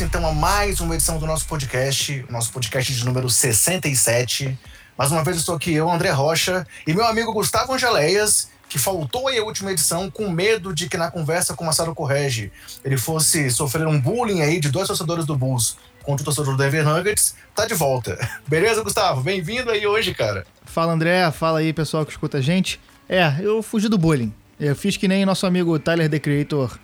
Então a mais uma edição do nosso podcast, nosso podcast de número 67. Mais uma vez estou aqui eu, André Rocha, e meu amigo Gustavo Angeleias, que faltou aí a última edição com medo de que na conversa com o Marcelo Correge ele fosse sofrer um bullying aí de dois torcedores do Bulls contra o torcedor do Denver Nuggets, tá de volta. Beleza, Gustavo? Bem-vindo aí hoje, cara. Fala, André. Fala aí, pessoal que escuta a gente. É, eu fugi do bullying. Eu fiz que nem nosso amigo Tyler, The Creator,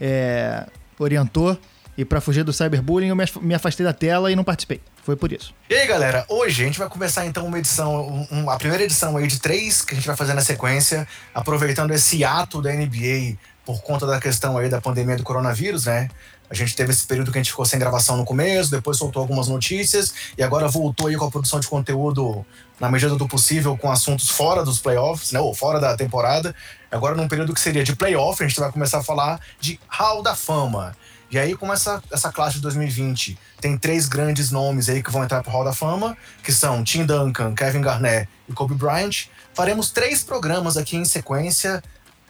é, orientou. E para fugir do cyberbullying, eu me afastei da tela e não participei. Foi por isso. E aí, galera, hoje a gente vai começar então uma edição, um, a primeira edição aí de três que a gente vai fazer na sequência, aproveitando esse ato da NBA por conta da questão aí da pandemia do coronavírus, né? A gente teve esse período que a gente ficou sem gravação no começo, depois soltou algumas notícias e agora voltou aí com a produção de conteúdo na medida do possível com assuntos fora dos playoffs, né, ou fora da temporada. Agora num período que seria de playoff, a gente vai começar a falar de Hall da Fama. E aí, como essa, essa classe de 2020 tem três grandes nomes aí que vão entrar pro Hall da Fama, que são Tim Duncan, Kevin Garnett e Kobe Bryant, faremos três programas aqui em sequência,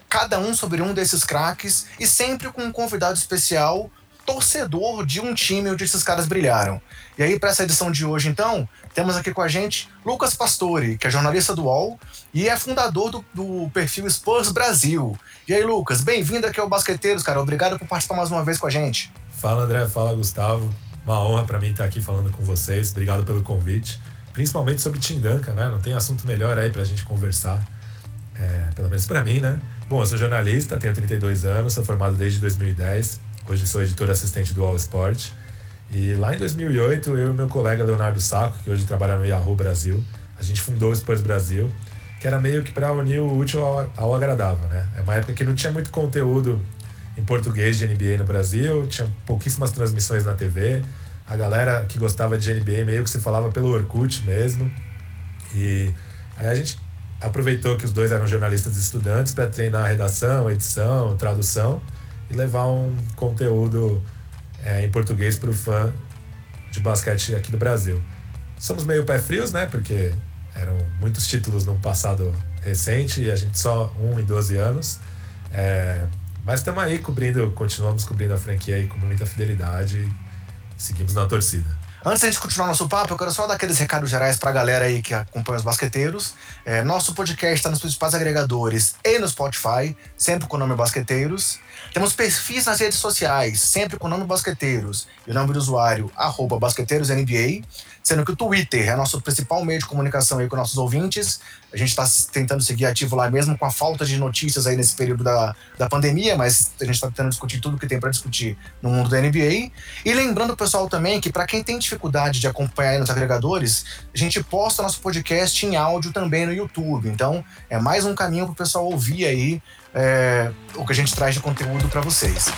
cada um sobre um desses craques e sempre com um convidado especial torcedor de um time onde esses caras brilharam. E aí, para essa edição de hoje, então, temos aqui com a gente Lucas Pastore, que é jornalista do UOL e é fundador do, do perfil Spurs Brasil. E aí, Lucas, bem-vindo aqui ao Basqueteiros, cara. Obrigado por participar mais uma vez com a gente. Fala, André. Fala, Gustavo. Uma honra para mim estar aqui falando com vocês. Obrigado pelo convite. Principalmente sobre Tim Duncan, né? Não tem assunto melhor aí para a gente conversar. É, pelo menos para mim, né? Bom, eu sou jornalista, tenho 32 anos, sou formado desde 2010 Hoje sou editor assistente do All Sport. E lá em 2008, eu e meu colega Leonardo Sacco, que hoje trabalha no Yahoo Brasil, a gente fundou o Spurs Brasil, que era meio que para unir o útil ao agradável, né? É uma época que não tinha muito conteúdo em português de NBA no Brasil, tinha pouquíssimas transmissões na TV. A galera que gostava de NBA meio que se falava pelo Orkut mesmo. E aí a gente aproveitou que os dois eram jornalistas estudantes para treinar a redação, edição, tradução e levar um conteúdo é, em português para o fã de basquete aqui do Brasil. Somos meio pé frios, né? Porque eram muitos títulos num passado recente e a gente só um em 12 anos. É, mas estamos aí cobrindo, continuamos cobrindo a franquia aí com muita fidelidade e seguimos na torcida. Antes de a gente continuar nosso papo, eu quero só dar aqueles recados gerais para a galera aí que acompanha os basqueteiros. É, nosso podcast está nos principais agregadores e no Spotify, sempre com o nome Basqueteiros. Temos perfis nas redes sociais, sempre com o nome Basqueteiros e o nome do usuário, arroba BasqueteirosNBA sendo que o Twitter é nosso principal meio de comunicação aí com nossos ouvintes. A gente está tentando seguir ativo lá mesmo com a falta de notícias aí nesse período da, da pandemia, mas a gente está tentando discutir tudo que tem para discutir no mundo da NBA. E lembrando o pessoal também que para quem tem dificuldade de acompanhar aí nos agregadores, a gente posta nosso podcast em áudio também no YouTube. Então é mais um caminho para o pessoal ouvir aí é, o que a gente traz de conteúdo para vocês.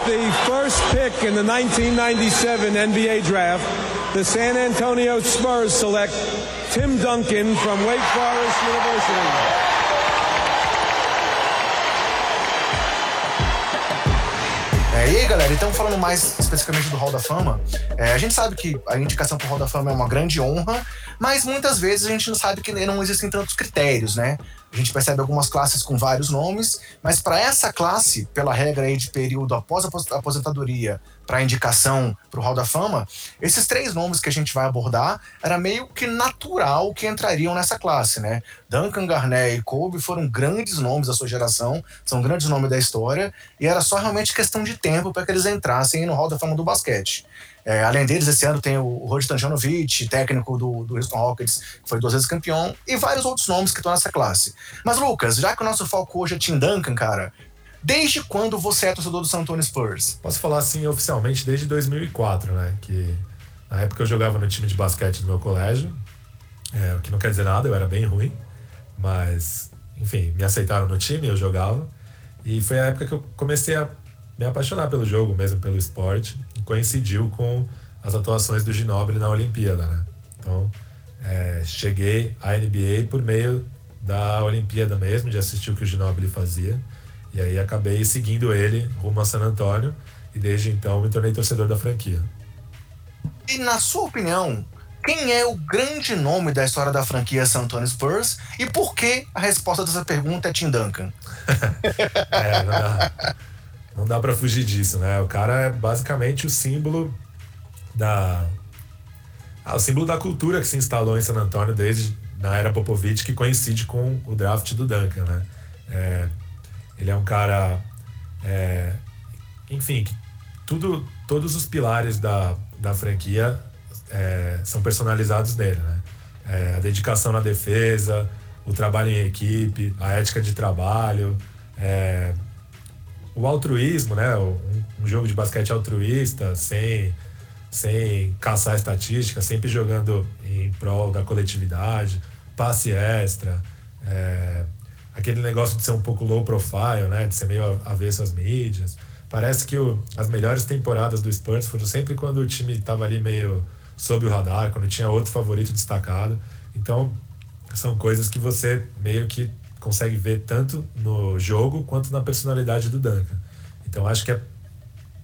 With the first pick in the 1997 NBA draft, the San Antonio Spurs select Tim Duncan from Wake Forest University. É, e aí, galera, então falando mais especificamente do Hall da Fama, é, a gente sabe que a indicação para o Hall da Fama é uma grande honra, mas muitas vezes a gente não sabe que não existem tantos critérios, né? A gente percebe algumas classes com vários nomes, mas para essa classe, pela regra aí de período após a aposentadoria para indicação para o Hall da Fama, esses três nomes que a gente vai abordar era meio que natural que entrariam nessa classe, né? Duncan, Garnett e Kobe foram grandes nomes da sua geração, são grandes nomes da história, e era só realmente questão de tempo para que eles entrassem no Hall da Fama do basquete. É, além deles, esse ano tem o Rod Tanjanovic, técnico do, do Houston Rockets, que foi duas vezes campeão, e vários outros nomes que estão nessa classe. Mas, Lucas, já que o nosso foco hoje é Tim Duncan, cara, desde quando você é torcedor do San Antonio Spurs? Posso falar assim oficialmente desde 2004, né? Que na época eu jogava no time de basquete do meu colégio, é, o que não quer dizer nada, eu era bem ruim, mas, enfim, me aceitaram no time, eu jogava. E foi a época que eu comecei a me apaixonar pelo jogo, mesmo pelo esporte, coincidiu com as atuações do Ginobili na Olimpíada, né? Então, é, cheguei à NBA por meio da Olimpíada mesmo, de assistir o que o Ginobili fazia. E aí acabei seguindo ele rumo a San Antônio e desde então me tornei torcedor da franquia. E na sua opinião, quem é o grande nome da história da franquia San Antonio Spurs e por que a resposta dessa pergunta é Tim Duncan? é, não dá, não dá para fugir disso, né? O cara é basicamente o símbolo da ah, o símbolo da cultura que se instalou em San Antonio desde na era Popovich, que coincide com o draft do Duncan, né? É, ele é um cara, é, enfim, tudo, todos os pilares da, da franquia é, são personalizados nele, né? É, a dedicação na defesa, o trabalho em equipe, a ética de trabalho, é, o altruísmo, né? Um, jogo de basquete altruísta, sem, sem caçar estatística, sempre jogando em prol da coletividade, passe extra, é, aquele negócio de ser um pouco low profile, né? De ser meio avesso às mídias. Parece que o, as melhores temporadas do Spurs foram sempre quando o time estava ali meio sob o radar, quando tinha outro favorito destacado. Então, são coisas que você meio que consegue ver tanto no jogo quanto na personalidade do Duncan. Então, acho que é,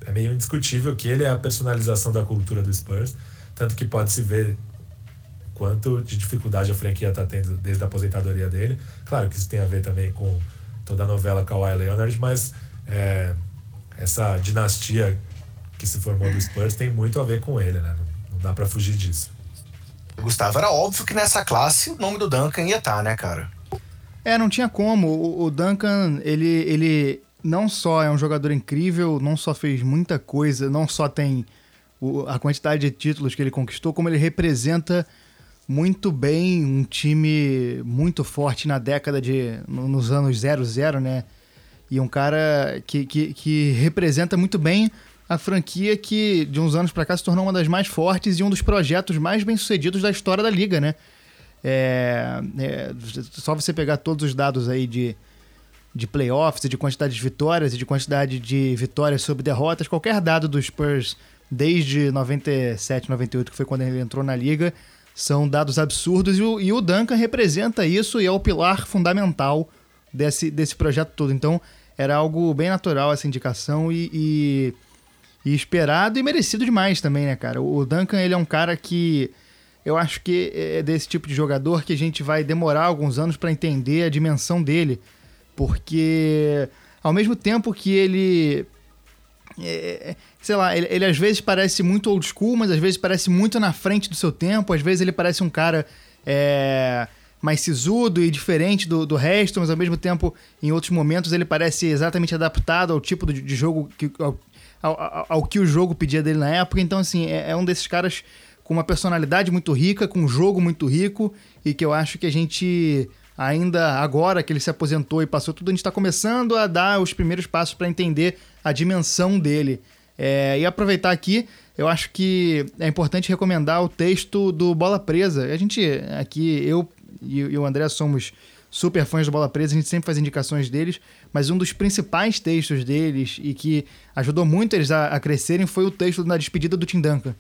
é meio indiscutível que ele é a personalização da cultura do Spurs, tanto que pode se ver quanto de dificuldade a franquia está tendo desde a aposentadoria dele. Claro que isso tem a ver também com toda a novela Kawhi Leonard, mas é, essa dinastia que se formou do Spurs tem muito a ver com ele, né? Não dá para fugir disso. Gustavo, era óbvio que nessa classe o nome do Duncan ia estar, tá, né, cara? É, não tinha como. O, o Duncan, ele, ele não só é um jogador incrível, não só fez muita coisa, não só tem o, a quantidade de títulos que ele conquistou, como ele representa muito bem um time muito forte na década de. nos anos 00, né? E um cara que, que, que representa muito bem a franquia que de uns anos para cá se tornou uma das mais fortes e um dos projetos mais bem-sucedidos da história da liga, né? É, é, só você pegar todos os dados aí de, de playoffs de quantidade de vitórias e de quantidade de vitórias sobre derrotas, qualquer dado dos Spurs desde 97, 98, que foi quando ele entrou na liga, são dados absurdos e o, e o Duncan representa isso e é o pilar fundamental desse, desse projeto todo. Então, era algo bem natural essa indicação e, e e esperado e merecido demais também, né, cara? O Duncan, ele é um cara que eu acho que é desse tipo de jogador que a gente vai demorar alguns anos para entender a dimensão dele, porque ao mesmo tempo que ele é, é, sei lá, ele, ele, às vezes parece muito old school, mas às vezes parece muito na frente do seu tempo, às vezes ele parece um cara é, mais sisudo e diferente do, do resto, mas ao mesmo tempo, em outros momentos, ele parece exatamente adaptado ao tipo de, de jogo que, ao, ao, ao, que o jogo pedia dele na época. Então, assim, é, é um desses caras com uma personalidade muito rica, com um jogo muito rico e que eu acho que a gente ainda agora que ele se aposentou e passou tudo, a gente está começando a dar os primeiros passos para entender a dimensão dele. É, e aproveitar aqui, eu acho que é importante recomendar o texto do Bola Presa. A gente aqui, eu e, o André somos super fãs do Bola Presa, a gente sempre faz indicações deles, mas um dos principais textos deles e que ajudou muito eles a, a crescerem foi o texto da despedida do Tim Duncan,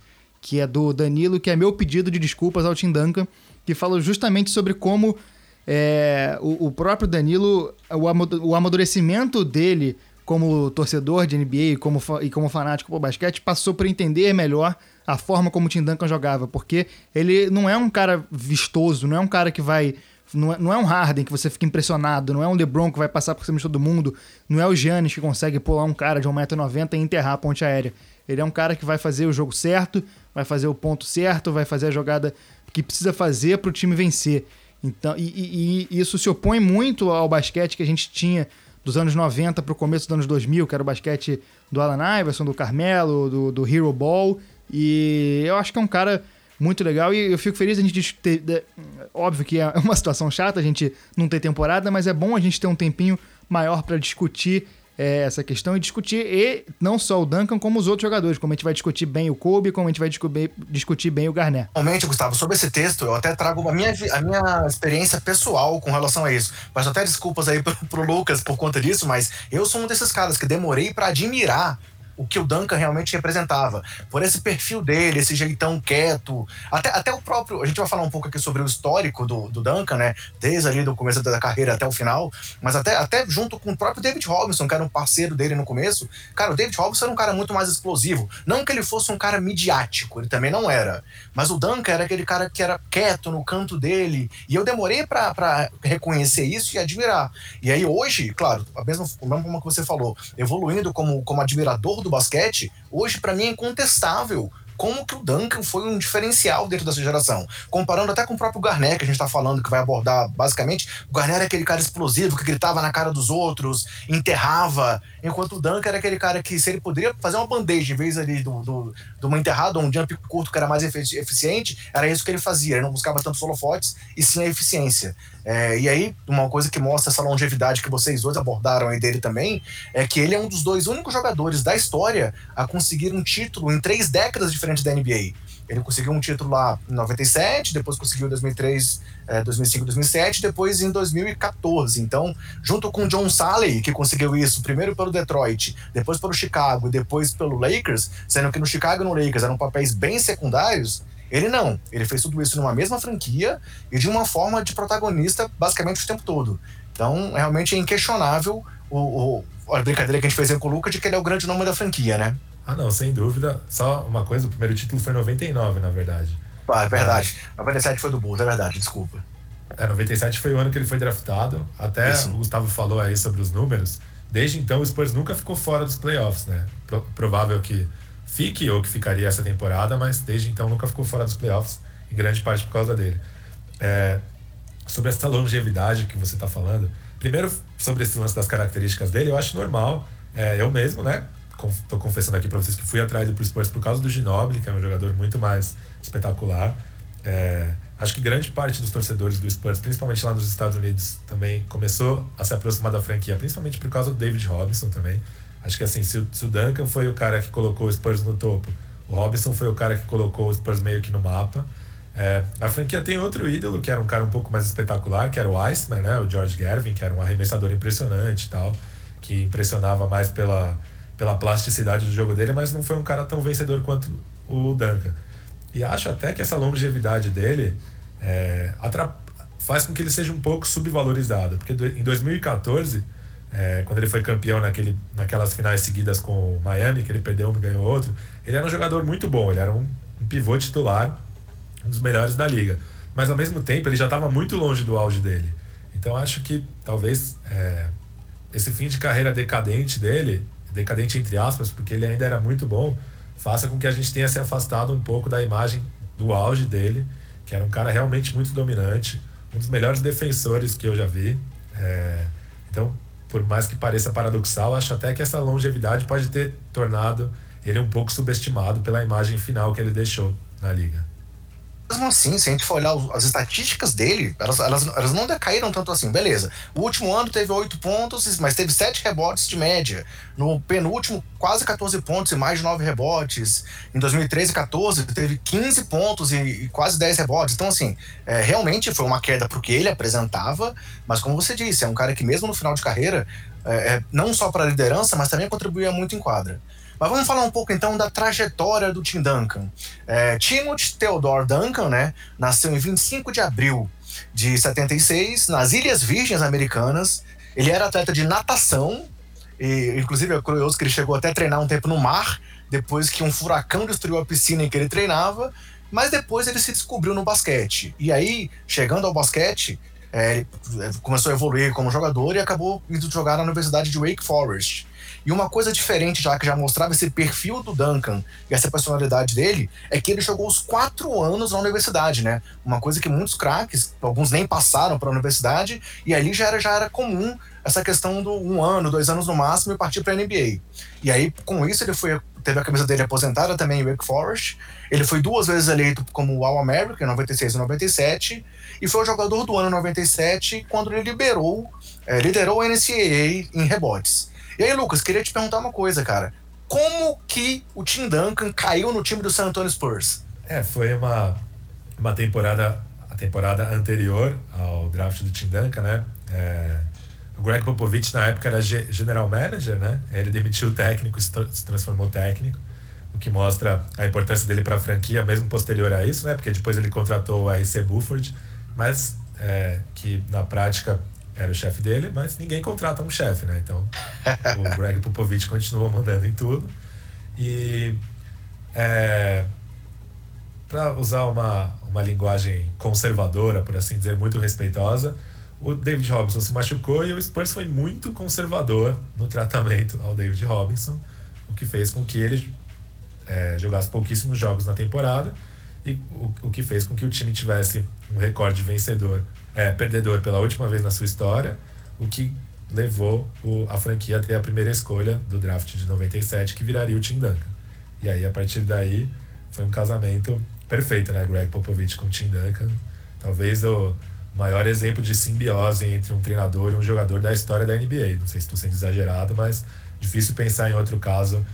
que é do Danilo, que é meu pedido de desculpas ao Tim Duncan, que fala justamente sobre como é, o, o, próprio Danilo, o, amadurecimento dele como torcedor de NBA e como, e como fanático do basquete passou por entender melhor a forma como o Tim Duncan jogava, porque ele não é um cara vistoso, não é um cara que vai não é, não é um Harden que você fica impressionado, não é um LeBron que vai passar por cima de todo mundo, não é o Giannis que consegue pular um cara de 1,90m e enterrar a ponte aérea. Ele é um cara que vai fazer o jogo certo, vai fazer o ponto certo, vai fazer a jogada que precisa fazer para o time vencer. Então, e, e, e, isso se opõe muito ao basquete que a gente tinha dos anos 90 para o começo dos anos 2000, que era o basquete do Alan Iverson, do Carmelo, do, do Hero Ball. E eu acho que é um cara muito legal e eu fico feliz a gente ter. Óbvio que é uma situação chata, a gente não ter temporada, mas é bom a gente ter um tempinho maior para discutir é, essa questão e discutir e não só o Duncan, como os outros jogadores, como a gente vai discutir bem o Kobe, como a gente vai discutir, bem o Garnett. Realmente, Gustavo, sobre esse texto, eu até trago a minha, a minha experiência pessoal com relação a isso. Peço até desculpas aí pro, pro Lucas por conta disso, mas eu sou um desses caras que demorei para admirar o que o Duncan realmente representava. Por esse perfil dele, esse jeitão quieto. Até, até o próprio. A gente vai falar um pouco aqui sobre o histórico do, do Duncan, né? Desde ali do começo da carreira até o final. Mas até, até junto com o próprio David Robinson, que era um parceiro dele no começo. Cara, o David Robinson era um cara muito mais explosivo. Não que ele fosse um cara midiático, ele também não era. Mas o Duncan era aquele cara que era quieto no canto dele. E eu demorei para reconhecer isso e admirar. E aí hoje, claro, a mesma, mesma forma que você falou, evoluindo como, como admirador do basquete, hoje para mim é incontestável como que o Duncan foi um diferencial dentro dessa geração. Comparando até com o próprio Garnett, que a gente está falando, que vai abordar basicamente. O Garnett é aquele cara explosivo que gritava na cara dos outros, enterrava, enquanto o Duncan era aquele cara que, se ele poderia fazer uma bandeja em vez ali do, do, de uma enterrada, um jump curto que era mais eficiente, era isso que ele fazia. Ele não buscava tanto holofotes e sim a eficiência. É, e aí, uma coisa que mostra essa longevidade que vocês dois abordaram aí dele também, é que ele é um dos dois únicos jogadores da história a conseguir um título em três décadas diferentes da NBA. Ele conseguiu um título lá em 97, depois conseguiu em 2003, é, 2005, 2007, depois em 2014. Então, junto com John Salley, que conseguiu isso primeiro pelo Detroit, depois pelo Chicago, depois pelo Lakers, sendo que no Chicago e no Lakers eram papéis bem secundários, ele não. Ele fez tudo isso numa mesma franquia e de uma forma de protagonista basicamente o tempo todo. Então, realmente é inquestionável o, o, a brincadeira que a gente fez com o Luca de que ele é o grande nome da franquia, né? Ah, não, sem dúvida. Só uma coisa, o primeiro título foi em 99, na verdade. Ah, é verdade. É. 97 foi do Bulls, é verdade, desculpa. É, 97 foi o ano que ele foi draftado. Até Isso. o Gustavo falou aí sobre os números. Desde então, o Spurs nunca ficou fora dos playoffs, né? Pro, provável que fique ou que ficaria essa temporada, mas desde então nunca ficou fora dos playoffs, em grande parte por causa dele. É, sobre essa longevidade que você está falando, primeiro sobre esse lance das características dele, eu acho normal. É, eu mesmo, né? Estou confessando aqui para vocês que fui atrás do Spurs por causa do Ginobili, que é um jogador muito mais espetacular. É, acho que grande parte dos torcedores do Spurs, principalmente lá nos Estados Unidos, também começou a se aproximar da franquia, principalmente por causa do David Robinson também. Acho que assim, se o, se o Duncan foi o cara que colocou o Spurs no topo, o Robinson foi o cara que colocou o Spurs meio que no mapa. É, a franquia tem outro ídolo, que era um cara um pouco mais espetacular, que era o Iceman, né? O George Gervin, que era um arremessador impressionante e tal, que impressionava mais pela pela plasticidade do jogo dele, mas não foi um cara tão vencedor quanto o Duncan. E acho até que essa longevidade dele é, faz com que ele seja um pouco subvalorizado, porque em 2014, é, quando ele foi campeão naquele, naquelas finais seguidas com o Miami, que ele perdeu um e ganhou outro, ele era um jogador muito bom, ele era um, um pivô titular, um dos melhores da liga. Mas ao mesmo tempo ele já estava muito longe do auge dele. Então acho que talvez é, esse fim de carreira decadente dele decadente entre aspas, porque ele ainda era muito bom, faça com que a gente tenha se afastado um pouco da imagem do auge dele, que era um cara realmente muito dominante, um dos melhores defensores que eu já vi. É, então, por mais que pareça paradoxal, acho até que essa longevidade pode ter tornado ele um pouco subestimado pela imagem final que ele deixou na liga mesmo assim, se a gente for olhar as estatísticas dele, elas, elas, elas não decaíram tanto assim. Beleza. O último ano teve 8 pontos, mas teve 7 rebotes de média. No penúltimo, quase 14 pontos e mais de 9 rebotes. Em 2013 e 14, teve 15 pontos e, e quase 10 rebotes. Então, assim, é, realmente foi uma queda pro que ele apresentava, mas como você disse, é um cara que mesmo no final de carreira, é, é, não só para liderança, mas também contribuía muito em quadra. Mas vamos falar um pouco então da trajetória do Tim Duncan. É, Timothy Theodore Duncan, né, nasceu em 25 de abril de 76 nas Ilhas Virgens Americanas. Ele era atleta de natação, e inclusive é curioso que ele chegou até a treinar um tempo no mar, depois que um furacão destruiu a piscina em que ele treinava. Mas depois ele se descobriu no basquete. E aí, chegando ao basquete, é, começou a evoluir como jogador e acabou indo jogar na Universidade de Wake Forest. E uma coisa diferente, já que já mostrava esse perfil do Duncan e essa personalidade dele, é que ele jogou os quatro anos na universidade, né? Uma coisa que muitos craques, alguns nem passaram para a universidade, e ali já era, já era comum essa questão do um ano, dois anos no máximo e partir para a NBA. E aí, com isso, ele foi teve a camisa dele aposentada também em Wake Forest. Ele foi duas vezes eleito como All-American em 96 e 97 e foi o jogador do ano 97 quando ele liberou, é, liderou a NCAA em rebotes. E aí, Lucas, queria te perguntar uma coisa, cara. Como que o Tim Duncan caiu no time do San Antonio Spurs? É, foi uma, uma temporada, a temporada anterior ao draft do Tim Duncan, né? É, O Greg Popovich, na época, era general manager, né? Ele demitiu o técnico, se transformou técnico, o que mostra a importância dele para a franquia, mesmo posterior a isso, né? Porque depois ele contratou o RC Bufford, mas é, que na prática era o chefe dele, mas ninguém contrata um chefe, né? Então, o Greg Popovich continua mandando em tudo. E é, para usar uma, uma linguagem conservadora, por assim dizer, muito respeitosa, o David Robinson se machucou e o Spurs foi muito conservador no tratamento ao David Robinson, o que fez com que ele é, jogasse pouquíssimos jogos na temporada e o, o, que fez com que o time tivesse um recorde vencedor, é, perdedor pela última vez na sua história, o que levou o, a franquia a ter a primeira escolha do draft de 97, que viraria o Tim Duncan. E aí, a partir daí, foi um casamento perfeito, né? Greg Popovich com o Tim Duncan. Talvez o maior exemplo de simbiose entre um treinador e um jogador da história da NBA. Não sei se estou sendo exagerado, mas difícil pensar em outro caso,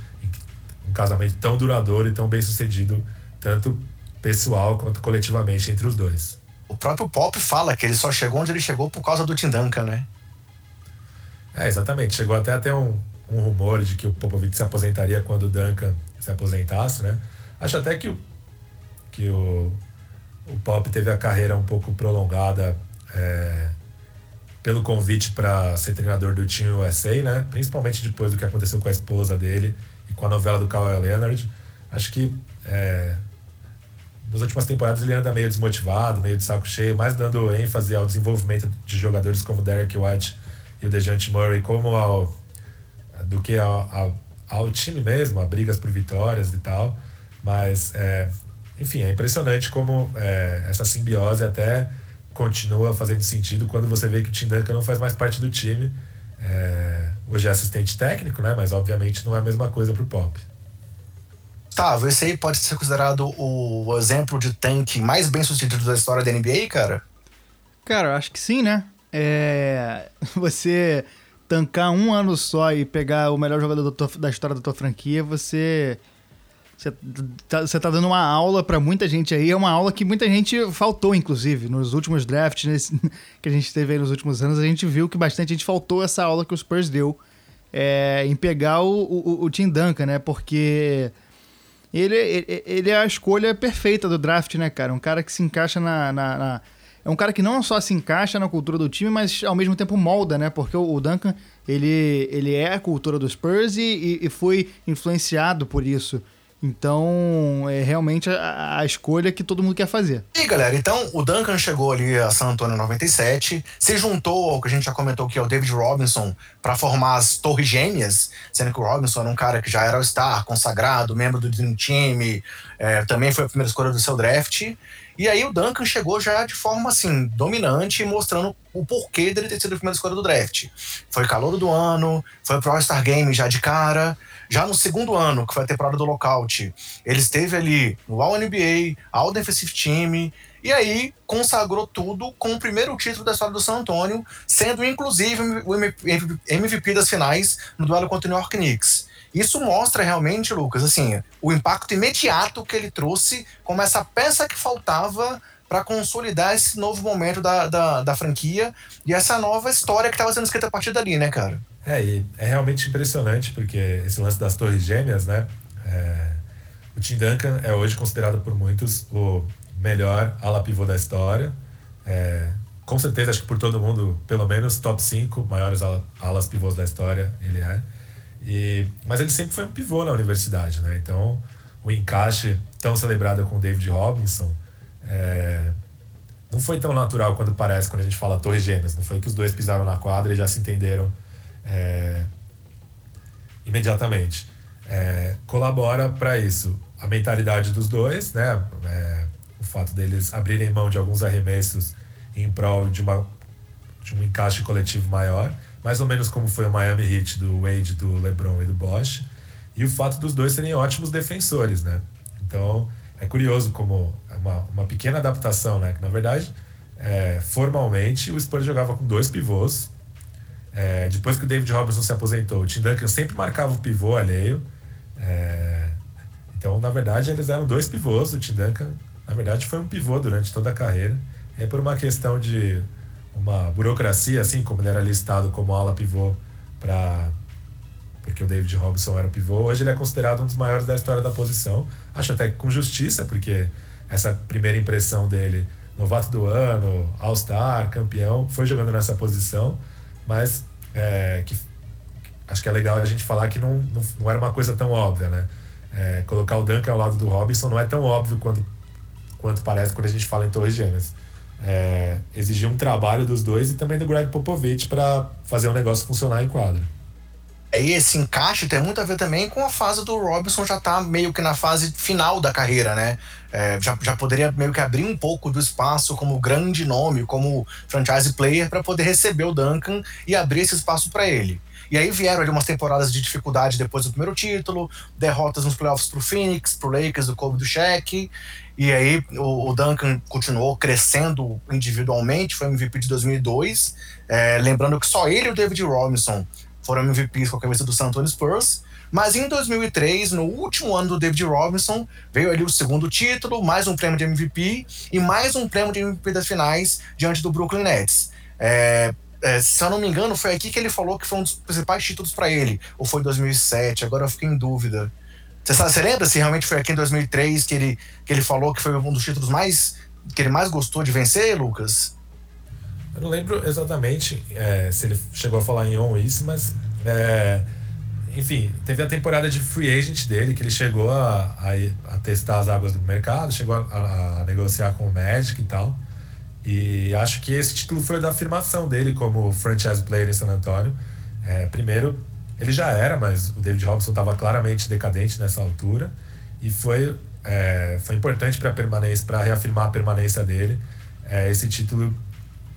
um casamento tão duradouro e tão bem sucedido, tanto pessoal quanto coletivamente entre os dois. O próprio Pop fala que ele só chegou onde ele chegou por causa do Tim Duncan, né? É, exatamente. Chegou até a ter um, um rumor de que o Popovich se aposentaria quando o Duncan se aposentasse, né? Acho até que o, que o, o Pop teve a carreira um pouco prolongada é, pelo convite para ser treinador do time USA, né? Principalmente depois do que aconteceu com a esposa dele e com a novela do Kawhi Leonard. Acho que é, nas últimas temporadas ele anda meio desmotivado, meio de saco cheio, mais dando ênfase ao desenvolvimento de jogadores como Derek White e o DeJounte Murray, como ao, do que ao, ao, ao, time mesmo, a brigas por vitórias e tal. Mas é, enfim, é impressionante como é, essa simbiose até continua fazendo sentido quando você vê que o Tim Duncan não faz mais parte do time. É, hoje é assistente técnico, né? Mas obviamente não é a mesma coisa para o Pop. Tá, esse aí pode ser considerado o exemplo de tanque mais bem sucedido da história da NBA, cara? Cara, acho que sim, né? É... Você tancar um ano só e pegar o melhor jogador tua, da história da tua franquia, você você tá, você tá dando uma aula para muita gente aí, é uma aula que muita gente faltou, inclusive, nos últimos drafts nesse, que a gente teve aí nos últimos anos, a gente viu que bastante gente faltou essa aula que o Spurs deu é, em pegar o, o, o Tim Duncan, né? Porque ele, ele, é a escolha perfeita do draft, né, cara? Um cara que se encaixa na, na, na, É um cara que não só se encaixa na cultura do time, mas ao mesmo tempo molda, né? Porque o, Duncan, ele, ele é a cultura do Spurs e, e foi influenciado por isso. Então, é realmente a, a, escolha que todo mundo quer fazer. E galera, então o Duncan chegou ali a San Antonio em 97, se juntou ao que a gente já comentou que é o David Robinson para formar as Torres Gêmeas, sendo que o Robinson era um cara que já era o star, consagrado, membro do Dream Team, é, também foi a primeira escolha do seu draft. E aí o Duncan chegou já de forma assim, dominante, mostrando o porquê dele ter sido a primeira escolha do draft. Foi calor do ano, foi pro All-Star Game já de cara. Já no segundo ano, que foi a temporada do lockout, ele esteve ali no All-NBA, All Defensive Team, e aí consagrou tudo com o primeiro título da história do San Antonio, sendo inclusive o MVP das finais no duelo contra o New York Knicks. Isso mostra realmente, Lucas, assim, o impacto imediato que ele trouxe como essa peça que faltava para consolidar esse novo momento da, da, da, franquia e essa nova história que estava sendo escrita a partir dali, né, cara? É, e é realmente impressionante, porque esse lance das Torres Gêmeas, né? É, o Tim Duncan é hoje considerado por muitos o melhor ala pivô da história. É, com certeza, acho que por todo mundo, pelo menos top 5 maiores alas pivôs da história, ele é. E, mas ele sempre foi um pivô na universidade, né? Então, o encaixe tão celebrado com o David Robinson é, não foi tão natural quanto parece quando a gente fala Torres Gêmeas. Não foi que os dois pisaram na quadra e já se entenderam é, imediatamente. É, colabora para isso a mentalidade dos dois, né? É, o fato deles abrirem mão de alguns arremessos em prol de, uma, de um encaixe coletivo maior, mais ou menos como foi o Miami Heat do Wade, do LeBron e do Bosch, e o fato dos dois serem ótimos defensores, né? Então é curioso como é uma, uma pequena adaptação, né? Que na verdade, é, formalmente, o Spurs jogava com dois pivôs é, depois que o David Robinson se aposentou, o Tim Duncan sempre marcava o pivô alheio. É, então, na verdade, eles eram dois pivôs. O Tim Duncan, na verdade, foi um pivô durante toda a carreira. É por uma questão de uma burocracia, assim, como ele era listado como ala pivô para porque o David Robson era pivô. Hoje ele é considerado um dos maiores da história da posição. Acho até que com justiça, porque essa primeira impressão dele, novato do ano, All-Star, campeão, foi jogando nessa posição, mas é, que, acho que é legal a gente falar que não, não, não era uma coisa tão óbvia, né? É, colocar o Duncan ao lado do Robinson não é tão óbvio quanto, quanto parece quando a gente fala em Torres Gêmeas. É, exigiu um trabalho dos dois e também do Greg Popovich para fazer o negócio funcionar em quadra. E esse encaixe tem muito a ver também com a fase do Robinson já tá meio que na fase final da carreira, né? É, já, já poderia meio que abrir um pouco do espaço como grande nome, como franchise player, para poder receber o Duncan e abrir esse espaço para ele. E aí vieram ali umas temporadas de dificuldade depois do primeiro título, derrotas nos playoffs pro Phoenix, pro Lakers, do Kobe do Shaq. E aí o, o Duncan continuou crescendo individualmente, foi MVP de 2002. É, lembrando que só ele e o David Robinson foram MVPs com a camisa do San Antonio Spurs. Mas em 2003, no último ano do David Robinson, veio ali o segundo título, mais um prêmio de MVP e mais um prêmio de MVP das finais diante do Brooklyn Nets. É, é, se eu não me engano, foi aqui que ele falou que foi um dos principais títulos para ele, ou foi em 2007, agora eu fiquei em dúvida. Você, sabe, você lembra se realmente foi aqui em 2003 que ele, que ele falou que foi um dos títulos mais que ele mais gostou de vencer, Lucas? Eu não lembro exatamente é, se ele chegou a falar em on isso, mas. É, enfim, teve a temporada de free agent dele, que ele chegou a, a, a testar as águas do mercado, chegou a, a, negociar com o Magic e tal. E acho que esse título foi da afirmação dele como franchise player em San Antonio. É, primeiro, ele já era, mas o David Robson estava claramente decadente nessa altura. E foi, é, foi importante para permanência, para reafirmar a permanência dele. É, esse título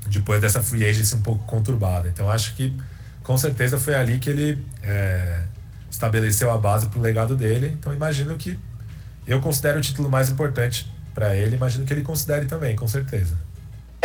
depois dessa free agency um pouco conturbada. Então acho que com certeza foi ali que ele é, estabeleceu a base para o legado dele. Então imagino que eu considero o título mais importante para ele, imagino que ele considere também, com certeza.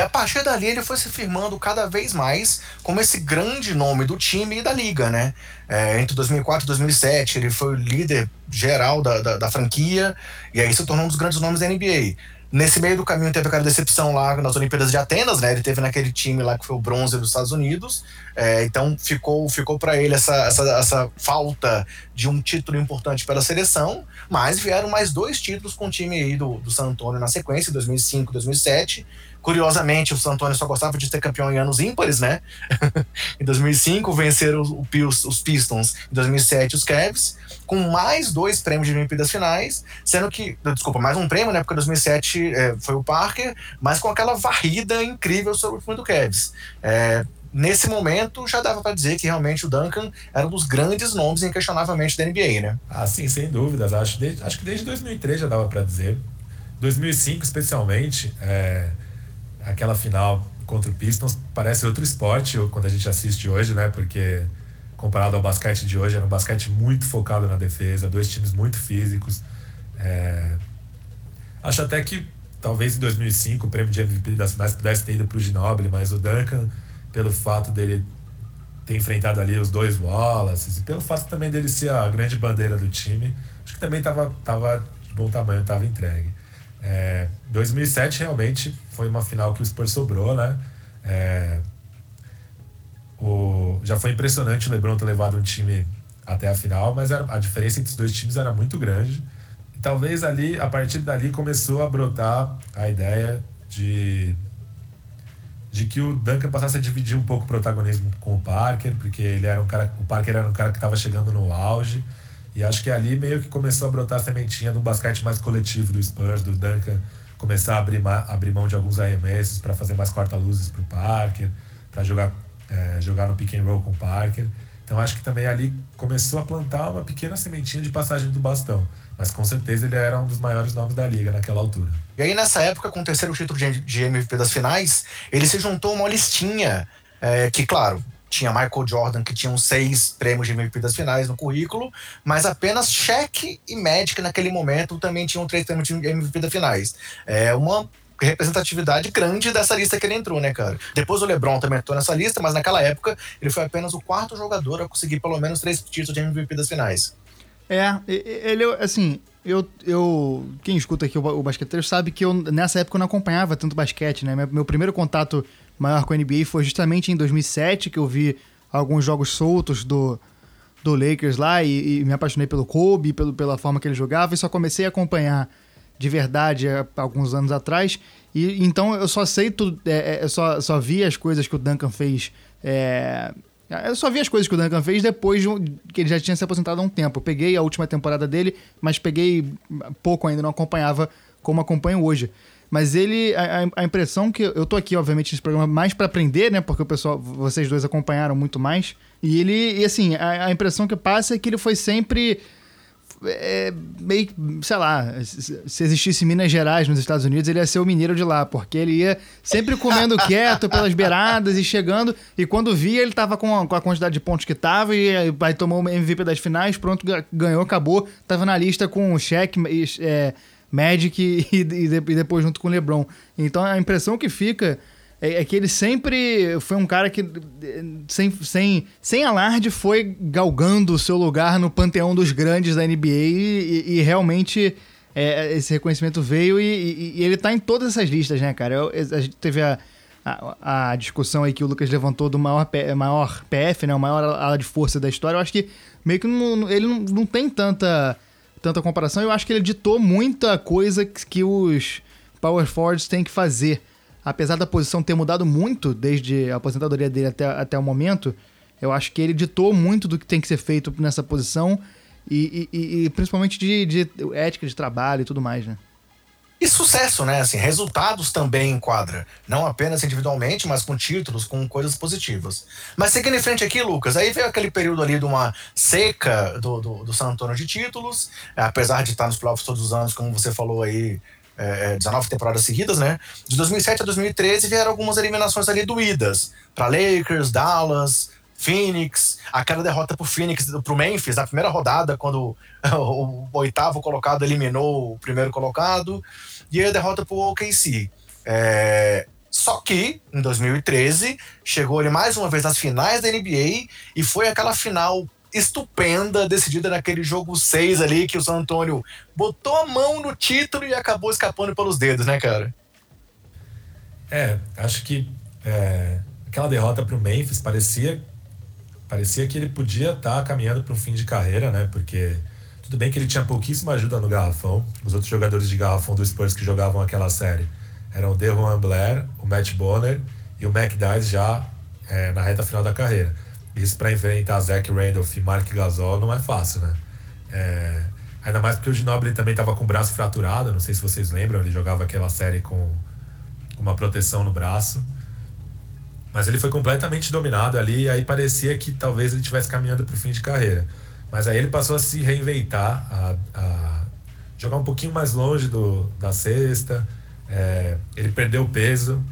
E a partir dali ele foi se firmando cada vez mais como esse grande nome do time e da liga, né? É, entre 2004 e 2007 ele foi o líder geral da, da, da franquia e aí se tornou um dos grandes nomes da NBA. Nesse meio do caminho teve aquela decepção lá nas Olimpíadas de Atenas, né? Ele teve naquele time lá que foi o bronze dos Estados Unidos. É, então ficou, ficou para ele essa, essa, essa falta de um título importante pela seleção. Mas vieram mais dois títulos com o time aí do, do San Antonio na sequência, 2005 2007. Curiosamente, o San Antonio só gostava de ter campeão em anos ímpares, né? em 2005 venceram os, Pistons, em 2007 os Cavs, com mais dois prêmios de MVP das finais, sendo que, desculpa, mais um prêmio, né? Porque 2007 é, foi o Parker, mas com aquela varrida incrível sobre o time do Cavs. É, nesse momento já dava para dizer que realmente o Duncan era um dos grandes nomes inquestionavelmente da NBA, né? Ah, sim, sem dúvidas. Acho, acho que desde 2003 já dava para dizer. 2005 especialmente, é, aquela final contra o Pistons parece outro esporte quando a gente assiste hoje, né? Porque comparado ao basquete de hoje, era um basquete muito focado na defesa, dois times muito físicos. É... Acho até que talvez em 2005 o prêmio de MVP das finais pudesse ter ido para o Ginobili, mas o Duncan, pelo fato dele ter enfrentado ali os dois Wallaces e pelo fato também dele ser a grande bandeira do time, acho que também estava tava de bom tamanho, estava entregue. É, 2007 realmente foi uma final que o Spurs sobrou, né? É, o, já foi impressionante o LeBron ter levado um time até a final, mas era, a diferença entre os dois times era muito grande. E talvez ali, a partir dali, começou a brotar a ideia de de que o Duncan passasse a dividir um pouco o protagonismo com o Parker, porque ele era um cara, o Parker era um cara que estava chegando no auge. E acho que ali meio que começou a brotar a sementinha do basquete mais coletivo do Spurs, do Duncan começar a abrir, abrir mão de alguns arremessos para fazer mais corta-luzes para o Parker, para jogar, é, jogar no pick and roll com o Parker. Então acho que também ali começou a plantar uma pequena sementinha de passagem do bastão. Mas com certeza ele era um dos maiores nomes da liga naquela altura. E aí nessa época, com o terceiro título de MVP das finais, ele se juntou a uma listinha é, que, claro, tinha Michael Jordan, que tinham seis prêmios de MVP das finais no currículo, mas apenas Shaq e Magic naquele momento também tinham três prêmios de MVP das finais. É uma representatividade grande dessa lista que ele entrou, né, cara? Depois o LeBron também entrou nessa lista, mas naquela época ele foi apenas o quarto jogador a conseguir pelo menos três títulos de MVP das finais. É, ele, assim, eu, eu quem escuta aqui o, o basqueteiro sabe que eu, nessa época eu não acompanhava tanto basquete, né? Meu, meu primeiro contato maior com a NBA foi justamente em 2007 que eu vi alguns jogos soltos do, do Lakers lá e, e me apaixonei pelo Kobe, pelo, pela forma que ele jogava e só comecei a acompanhar de verdade há alguns anos atrás. E então eu só sei tudo, é, é, eu só, só vi as coisas que o Duncan fez. É, eu só vi as coisas que o Duncan fez depois de, que ele já tinha se aposentado há um tempo. Eu peguei a última temporada dele, mas peguei pouco ainda, não acompanhava como acompanho hoje. Mas ele, a, a impressão que eu tô aqui, obviamente, nesse programa mais para aprender, né? Porque o pessoal, vocês dois acompanharam muito mais. E ele, e assim, a, a impressão que passa é que ele foi sempre é, meio, sei lá, se existisse Minas Gerais nos Estados Unidos, ele ia ser o mineiro de lá, porque ele ia sempre comendo quieto pelas beiradas e chegando, e quando via, ele tava com a, com a quantidade de pontos que tava, e aí tomou o MVP das finais, pronto, ganhou, acabou, tava na lista com o cheque, é, Magic e, e, e depois junto com o LeBron. Então a impressão que fica é, é, que ele sempre foi um cara que, sem, sem, sem alarde, foi galgando o seu lugar no panteão dos grandes da NBA e, e realmente é, esse reconhecimento veio e, e, ele tá em todas essas listas, né, cara? Eu, a gente teve a, a, a, discussão aí que o Lucas levantou do maior, maior PF, né, o maior ala de força da história. Eu acho que meio que não, ele não, não tem tanta, tanta comparação. Eu acho que ele ditou muita coisa que, os power forwards têm que fazer apesar da posição ter mudado muito desde a aposentadoria dele até, até o momento, eu acho que ele ditou muito do que tem que ser feito nessa posição e, e, e principalmente de, de, ética de trabalho e tudo mais, né? E sucesso, né? Assim, resultados também enquadra. Não apenas individualmente, mas com títulos, com coisas positivas. Mas seguindo em frente aqui, Lucas, aí veio aquele período ali de uma seca do, do, do San Antonio de títulos, apesar de estar nos playoffs todos os anos, como você falou aí, é, 19 é, temporadas seguidas, né? De 2007 a 2013 vieram algumas eliminações ali doídas para Lakers, Dallas, Phoenix, aquela derrota pro Phoenix, pro Memphis na primeira rodada, quando o, oitavo colocado eliminou o primeiro colocado, e a derrota pro OKC. É, só que, em 2013, chegou ele mais uma vez nas finais da NBA e foi aquela final estupenda, decidida naquele jogo 6 ali, que o San Antônio botou a mão no título e acabou escapando pelos dedos, né, cara? É, acho que é, aquela derrota para o Memphis parecia, parecia que ele podia estar tá caminhando para um fim de carreira, né? Porque tudo bem que ele tinha pouquíssima ajuda no garrafão. Os outros jogadores de garrafão do Spurs que jogavam aquela série eram o Devon Blair, o Matt Bonner e o Mac já é, na reta final da carreira. Isso para enfrentar Zach Randolph e Mark Gasol não é fácil, né? É, ainda mais porque o Ginobili também estava com o braço fraturado, não sei se vocês lembram, ele jogava aquela série com uma proteção no braço. Mas ele foi completamente dominado ali, e aí parecia que talvez ele estivesse caminhando para o fim de carreira. Mas aí ele passou a se reinventar, a, a jogar um pouquinho mais longe do, da cesta, é, ele perdeu peso,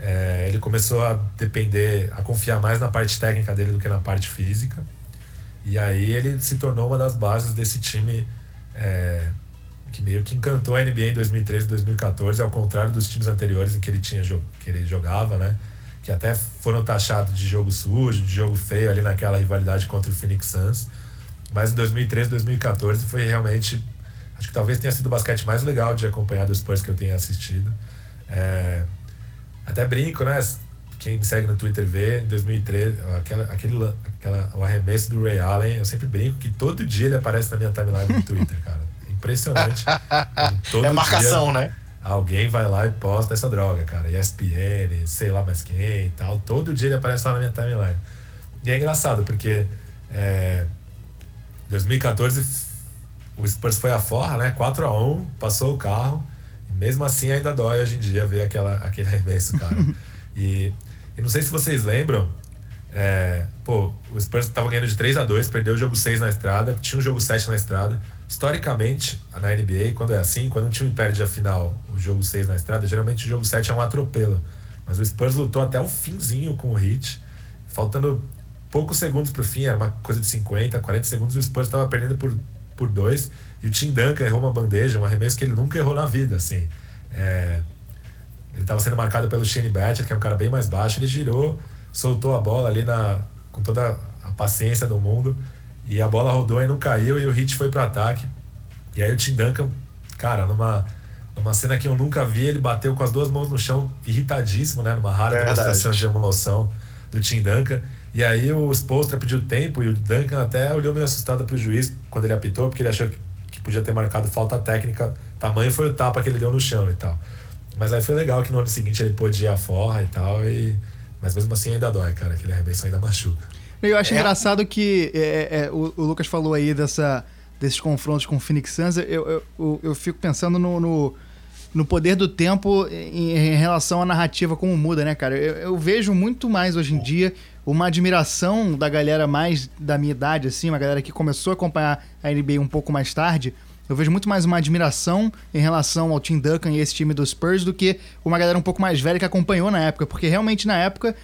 é, ele começou a depender, a confiar mais na parte técnica dele do que na parte física. E aí ele se tornou uma das bases desse time é, que meio que encantou a NBA em 2013 e 2014, ao contrário dos times anteriores em que ele, tinha, que ele jogava, né? Que até foram taxados de jogo sujo, de jogo feio ali naquela rivalidade contra o Phoenix Suns. Mas em 2013 e 2014 foi realmente. Acho que talvez tenha sido o basquete mais legal de acompanhar dos Spurs que eu tenha assistido. É, até brinco, né? Quem me segue no Twitter vê, em 2013, aquela, aquele, aquela, o arremesso do Ray Allen, eu sempre brinco que todo dia ele aparece na minha timeline no Twitter, cara. Impressionante. é marcação, né? Alguém vai lá e posta essa droga, cara. ESPN, sei lá mais quem e tal. Todo dia ele aparece lá na minha timeline. E é engraçado, porque é, 2014 o Spurs foi a forra, né? 4 a 1 passou o carro. Mesmo assim, ainda dói hoje em dia ver aquela, aquele arremesso, cara. e, e não sei se vocês lembram, é, pô, o Spurs estava ganhando de 3 a 2 perdeu o jogo 6 na estrada, tinha o jogo 7 na estrada. Historicamente, na NBA, quando é assim, quando um time perde a final, o jogo 6 na estrada, geralmente o jogo 7 é um atropelo. Mas o Spurs lutou até o finzinho com o Hit, faltando poucos segundos para o fim, era uma coisa de 50, 40 segundos, o Spurs estava perdendo por, por dois. E o Tim Duncan errou uma bandeja, um arremesso que ele nunca errou na vida, assim. É, ele estava sendo marcado pelo Shane Batcher, que é um cara bem mais baixo, ele girou, soltou a bola ali na, com toda a paciência do mundo, e a bola rodou e não caiu, e o Hit foi para ataque. E aí o Tim Duncan, cara, numa Uma cena que eu nunca vi, ele bateu com as duas mãos no chão, irritadíssimo, né? Numa rara demonstração de emoção do Tim Duncan. E aí o Spolstra pediu tempo e o Duncan até olhou meio assustado pro juiz quando ele apitou, porque ele achou que, que podia ter marcado falta técnica. Tamanho foi o tapa que ele deu no chão e tal. Mas aí foi legal que no ano seguinte ele pôde ir à forra e tal. E... Mas mesmo assim ainda dói, cara. Aquele arremesso ainda machuca. Eu acho é. engraçado que é, é, é, o, o, Lucas falou aí dessa, desses confrontos com o Phoenix Suns. Eu, eu, eu, eu fico pensando no, no, no, poder do tempo em, em, relação à narrativa, como muda, né, cara? Eu, eu, vejo muito mais hoje em dia uma admiração da galera mais da minha idade, assim, uma galera que começou a acompanhar a NBA um pouco mais tarde. Eu vejo muito mais uma admiração em relação ao Tim Duncan e esse time dos Spurs do que uma galera um pouco mais velha que acompanhou na época, porque realmente na época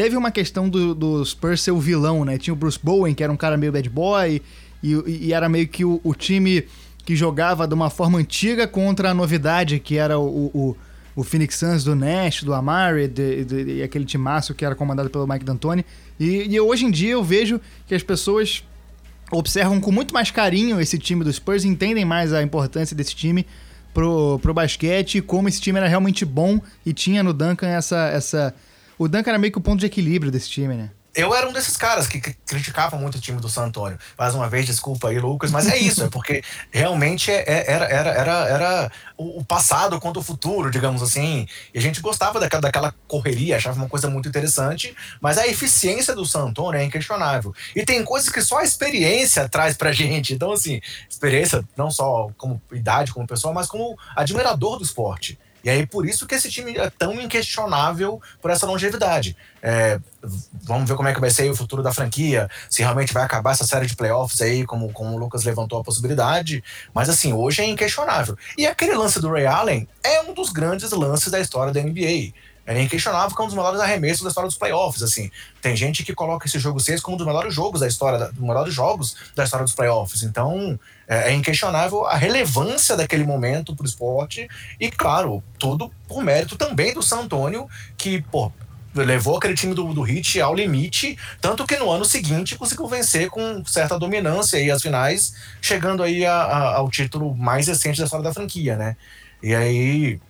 teve uma questão do, do Spurs ser o vilão, né? Tinha o Bruce Bowen, que era um cara meio bad boy, e, e era meio que o, o, time que jogava de uma forma antiga contra a novidade, que era o, o, o Phoenix Suns do Nash, do Amari, de, de, de, e aquele timaço que era comandado pelo Mike D'Antoni. E, e hoje em dia eu vejo que as pessoas observam com muito mais carinho esse time do Spurs, entendem mais a importância desse time pro, pro basquete, como esse time era realmente bom e tinha no Duncan essa, essa o Duncan era meio que o ponto de equilíbrio desse time, né? eu era um desses caras que criticavam muito o time do San Antônio. Mais uma vez, desculpa aí, Lucas, mas é isso, é porque realmente é, é, era, era, era, era o passado contra o futuro, digamos assim. E a gente gostava daquela, daquela correria, achava uma coisa muito interessante, mas a eficiência do San Antônio é inquestionável. E tem coisas que só a experiência traz pra gente. Então, assim, experiência não só como idade, como pessoa, mas como admirador do esporte. E aí, por isso que esse time é tão inquestionável por essa longevidade. É, vamos ver como é que vai ser o futuro da franquia, se realmente vai acabar essa série de playoffs aí, como, como o Lucas levantou a possibilidade. Mas assim, hoje é inquestionável. E aquele lance do Ray Allen é um dos grandes lances da história da NBA. É inquestionável que é um dos melhores arremessos da história dos playoffs. Assim, tem gente que coloca esse jogo 6 como um dos melhores jogos da história, dos melhores jogos da história dos playoffs. Então, é, é inquestionável a relevância daquele momento para o esporte e, claro, tudo por mérito também do San Antônio, que, pô, levou aquele time do, do Hit ao limite, tanto que no ano seguinte conseguiu vencer com certa dominância aí as finais, chegando aí a, a, ao título mais recente da história da franquia, né? E aí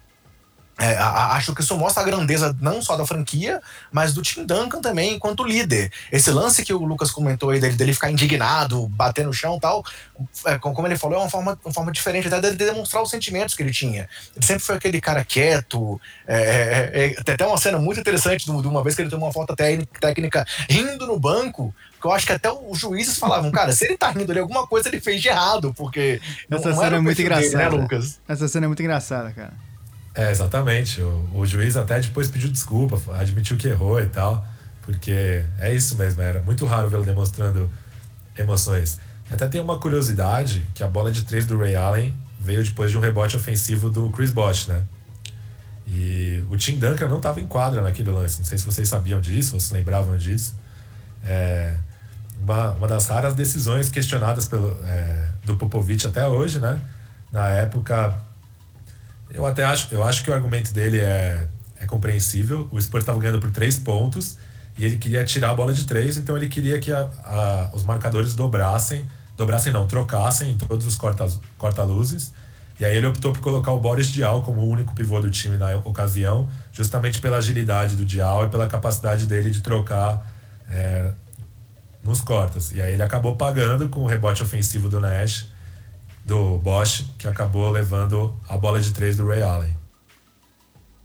é, acho que isso mostra a grandeza não só da franquia, mas do Tim Duncan também enquanto líder. Esse lance que o Lucas comentou aí dele, dele ficar indignado, bater no chão e tal, é, como ele falou, é uma forma, uma forma diferente até dele demonstrar os sentimentos que ele tinha. Ele sempre foi aquele cara quieto. É, é, é tem até uma cena muito interessante de uma vez que ele tomou uma falta técnica rindo no banco, que eu acho que até os juízes falavam, cara, se ele tá rindo ali, alguma coisa ele fez de errado, porque. Essa cena é muito engraçada. Dele, né, Lucas? Essa cena é muito engraçada, cara. É, exatamente. O, o, juiz até depois pediu desculpa, admitiu que errou e tal, porque é isso mesmo, era muito raro vê-lo demonstrando emoções. Até tem uma curiosidade que a bola de três do Ray Allen veio depois de um rebote ofensivo do Chris Bosh, né? E o Tim Duncan não estava em quadra naquele lance. Não sei se vocês sabiam disso, ou se lembravam disso. É uma, uma das raras decisões questionadas pelo, é, do Popovich até hoje, né? Na época, eu até acho, eu acho que o argumento dele é, é compreensível. O Spurs estava ganhando por três pontos e ele queria tirar a bola de três, então ele queria que a, a, os marcadores dobrassem, dobrassem não, trocassem em todos os corta-luzes. Corta e aí ele optou por colocar o Boris Dial como o único pivô do time na ocasião, justamente pela agilidade do Dial e pela capacidade dele de trocar é, nos cortas. E aí ele acabou pagando com o rebote ofensivo do Nash do Bosch, que acabou levando a bola de três do Ray Allen.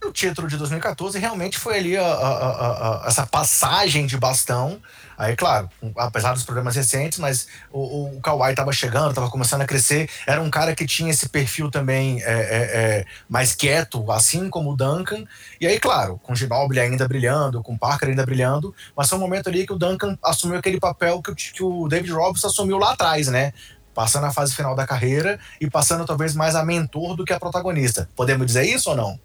O título de 2014 realmente foi ali a, a, a, essa passagem de bastão. Aí, claro, apesar dos problemas recentes, mas o, o Kawhi estava chegando, estava começando a crescer. Era um cara que tinha esse perfil também é, é, é, mais quieto, assim como o Duncan. E aí, claro, com o Ginobili ainda brilhando, com o Parker ainda brilhando, mas foi um momento ali que o Duncan assumiu aquele papel que o, que o David Robinson assumiu lá atrás, né? Passando a fase final da carreira e passando talvez mais a mentor do que a protagonista. Podemos dizer isso ou não?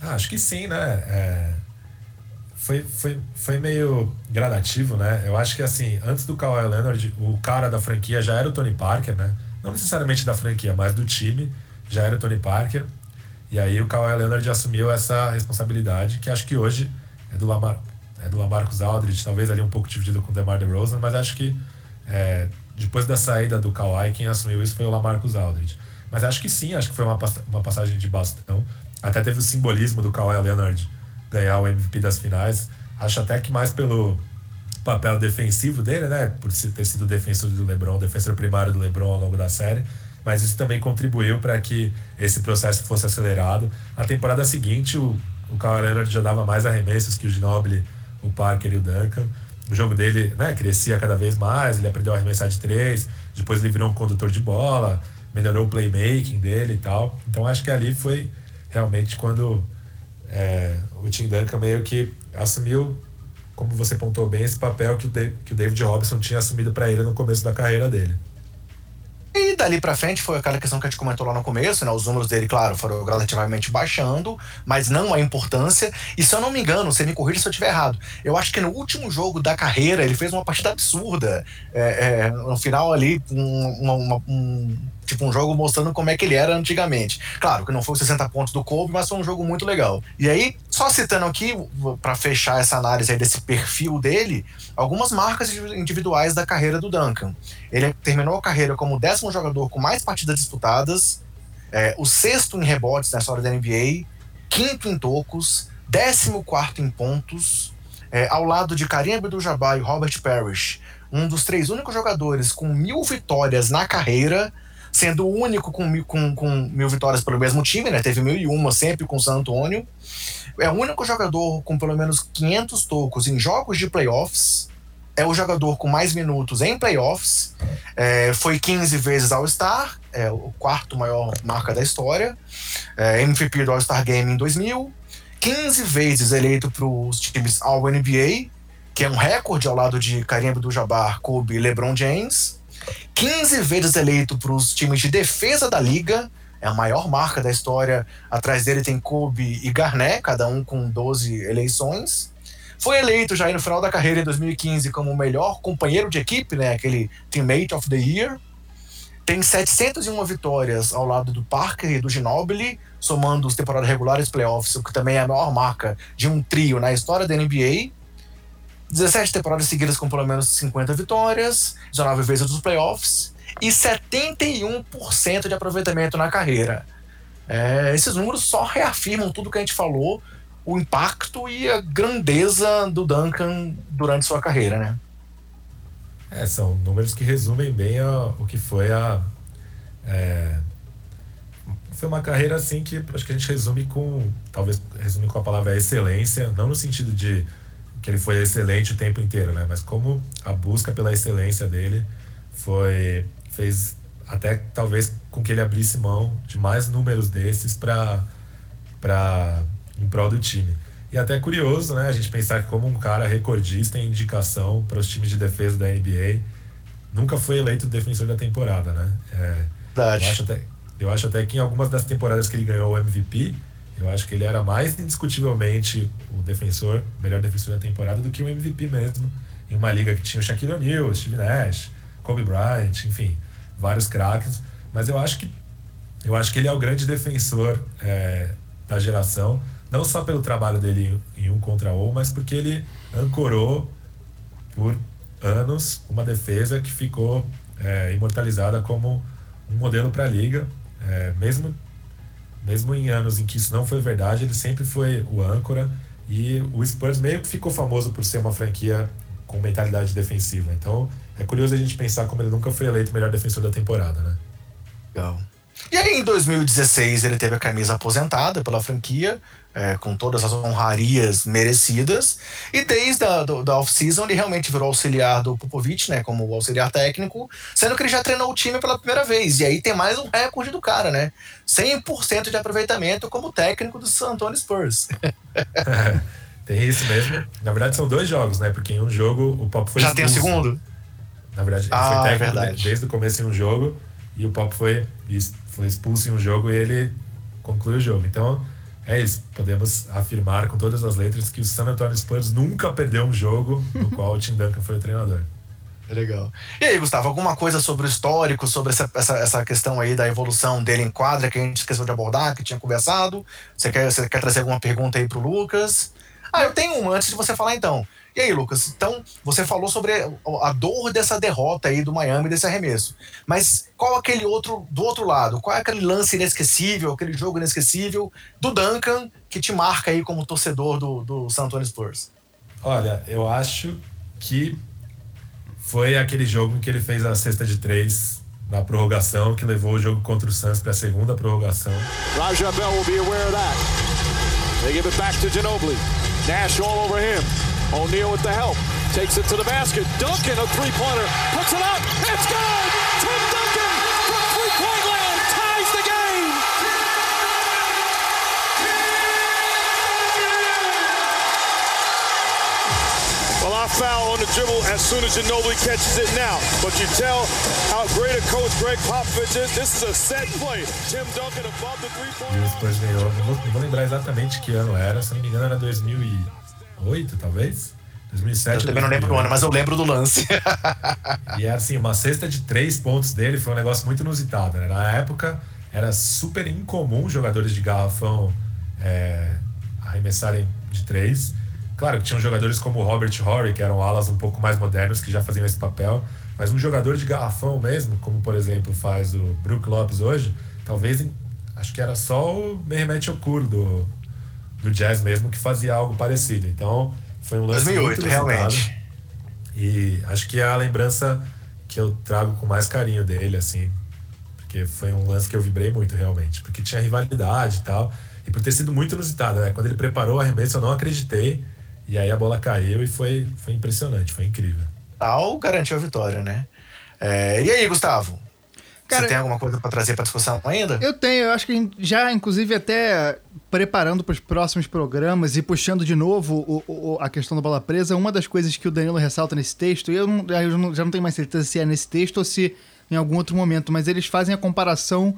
Ah, acho que sim, né? É... Foi, foi, foi meio gradativo, né? Eu acho que assim, antes do Kawhi Leonard, o cara da franquia já era o Tony Parker, né? Não necessariamente da franquia, mas do time, já era o Tony Parker. E aí o Kawhi Leonard assumiu essa responsabilidade, que acho que hoje é do Lamar, é do Lamarcus Aldridge, talvez ali um pouco dividido com o DeMar DeRozan, mas acho que é, depois da saída do Kawhi, quem assumiu isso foi o Lamarcus Aldridge. Mas acho que sim, acho que foi uma, uma passagem de bastão. Até teve o simbolismo do Kawhi Leonard ganhar o MVP das finais. Acho até que mais pelo papel defensivo dele, né? Por ter sido defensor do LeBron, defensor primário do LeBron ao longo da série. Mas isso também contribuiu para que esse processo fosse acelerado. Na temporada seguinte, o, o Kawhi Leonard já dava mais arremessos que o Ginobili, o Parker e o Duncan. O jogo dele né, crescia cada vez mais, ele aprendeu a arremessar de três, depois ele virou um condutor de bola, melhorou o playmaking dele e tal. Então acho que ali foi realmente quando é, o Tim Duncan meio que assumiu, como você pontou bem, esse papel que o, David Robinson tinha assumido para ele no começo da carreira dele. E dali para frente foi aquela questão que a gente comentou lá no começo, né? Os números dele, claro, foram gradativamente baixando, mas não a importância. E se eu não me engano, você me corrija se eu estiver errado. Eu acho que no último jogo da carreira ele fez uma partida absurda. É, é, no final ali, um, uma, uma, um Tipo, um jogo mostrando como é que ele era antigamente. Claro que não foi os 60 pontos do Kobe, mas foi um jogo muito legal. E aí, só citando aqui, para fechar essa análise aí desse perfil dele, algumas marcas individuais da carreira do Duncan. Ele terminou a carreira como o décimo jogador com mais partidas disputadas, é, o sexto em rebotes na história da NBA, quinto em tocos, décimo quarto em pontos, é, ao lado de Karim Abdul-Jabbar e Robert Parrish, um dos três únicos jogadores com mil vitórias na carreira sendo o único com, com, com mil vitórias pelo mesmo time, né? Teve mil e uma sempre com o San Antonio. É o único jogador com pelo menos 500 tocos em jogos de playoffs. É o jogador com mais minutos em playoffs. É, foi 15 vezes All-Star, é o quarto maior marca da história. É, MVP do All-Star Game em 2000. 15 vezes eleito para os times All-NBA, que é um recorde ao lado de Kareem Abdul-Jabbar, Kobe e LeBron James. 15 vezes eleito para os times de defesa da liga, é a maior marca da história. Atrás dele tem Kobe e Garnett, cada um com 12 eleições. Foi eleito já no final da carreira, em 2015, como o melhor companheiro de equipe, né? aquele Teammate of the Year. Tem 701 vitórias ao lado do Parker e do Ginobili, somando os temporadas regulares e playoffs, o que também é a maior marca de um trio na história da NBA. 17 temporadas seguidas com pelo menos 50 vitórias, 19 vezes dos playoffs e 71% de aproveitamento na carreira. É, esses números só reafirmam tudo que a gente falou, o impacto e a grandeza do Duncan durante sua carreira, né? É, são números que resumem bem a, o que foi a. É, foi uma carreira assim que acho que a gente resume com. Talvez resume com a palavra excelência, não no sentido de que ele foi excelente o tempo inteiro, né? Mas como a busca pela excelência dele foi fez até talvez com que ele abrisse mão de mais números desses para para em prol do time. E até curioso, né? A gente pensar que como um cara recordista em indicação para os times de defesa da NBA nunca foi eleito defensor da temporada, né? É, eu, acho até, eu acho até que em algumas das temporadas que ele ganhou o MVP eu acho que ele era mais indiscutivelmente o defensor, melhor defensor da temporada do que o MVP mesmo, em uma liga que tinha o Shaquille O'Neal, Steve Nash, Kobe Bryant, enfim, vários craques. Mas eu acho que eu acho que ele é o grande defensor é, da geração, não só pelo trabalho dele em um contra um, mas porque ele ancorou por anos uma defesa que ficou é, imortalizada como um modelo para a liga, é, mesmo mesmo em anos em que isso não foi verdade, ele sempre foi o âncora e o Spurs meio que ficou famoso por ser uma franquia com mentalidade defensiva. Então é curioso a gente pensar como ele nunca foi eleito o melhor defensor da temporada, né? Legal. E aí, em 2016, ele teve a camisa aposentada pela franquia, é, com todas as honrarias merecidas. E desde a do, da off-season, ele realmente virou auxiliar do Popovich, né, como auxiliar técnico, sendo que ele já treinou o time pela primeira vez. E aí tem mais um recorde do cara, né? 100% de aproveitamento como técnico do San Antonio Spurs. é, tem isso mesmo. Na verdade, são dois jogos, né? Porque em um jogo o Pop foi Já expulso. tem o segundo? Na verdade, ah, foi é técnico é desde o começo em um jogo e o Pop foi foi expulso em um jogo e ele conclui o jogo. Então, é isso. Podemos afirmar com todas as letras que o San Antonio Spurs nunca perdeu um jogo no qual o Tim Duncan foi o treinador. Legal. E aí, Gustavo, alguma coisa sobre o histórico, sobre essa, essa, essa questão aí da evolução dele em quadra que a gente esqueceu de abordar, que tinha conversado? Você quer, você quer trazer alguma pergunta aí pro Lucas? Ah, eu tenho uma antes de você falar então. E aí, Lucas? Então, você falou sobre a dor dessa derrota aí do Miami, desse arremesso. Mas qual aquele outro, do outro lado? Qual é aquele lance inesquecível, aquele jogo inesquecível do Duncan que te marca aí como torcedor do, do San Antonio Spurs? Olha, eu acho que foi aquele jogo em que ele fez a cesta de três na prorrogação, que levou o jogo contra o Suns para a segunda prorrogação. Raja Bell will be aware of that. They give it back to Ginobili. Nash all over him. O'Neal with the help. Takes it to the basket. Duncan, a three-pointer. Puts it up. It's good! Tim Duncan from three-point land ties the game! Well, I foul on the dribble as soon as Ginobili catches it now. But you tell how great a coach Greg Popovich is. This is a set play. Tim Duncan above the E three-point o Spurs ganhou, não vou, não vou lembrar exatamente que ano era, se não me engano era 2008, talvez? 2007 Eu também não lembro do ano, mas eu lembro do lance. E é assim, uma cesta de três pontos dele foi um negócio muito inusitado. Né? Na época, era super incomum jogadores de garrafão é, arremessarem de três. Claro que tinham jogadores como o Robert Horry, que eram alas um pouco mais modernos, que já faziam esse papel. Mas um jogador de garrafão mesmo, como por exemplo faz o Brook Lopes hoje, talvez, acho que era só o Mehmet Okur do, do Jazz mesmo que fazia algo parecido. Então, foi um lance 2008, muito realmente. E acho que é a lembrança que eu trago com mais carinho dele, assim. Porque foi um lance que eu vibrei muito, realmente. Porque tinha rivalidade e tal. E por ter sido muito inusitado, né? Quando ele preparou o arremesso, eu não acreditei. E aí a bola caiu e foi, foi impressionante, foi incrível. Tal garantiu a vitória, né? É, e aí, Gustavo? Cara, você tem alguma coisa para trazer para discussão ainda? Eu tenho, eu acho que já, inclusive, até preparando para os próximos programas e puxando de novo o- o- a questão da bola presa, uma das coisas que o Danilo ressalta nesse texto, e eu, não- eu não- já não tenho mais certeza se é nesse texto ou se em algum outro momento, mas eles fazem a comparação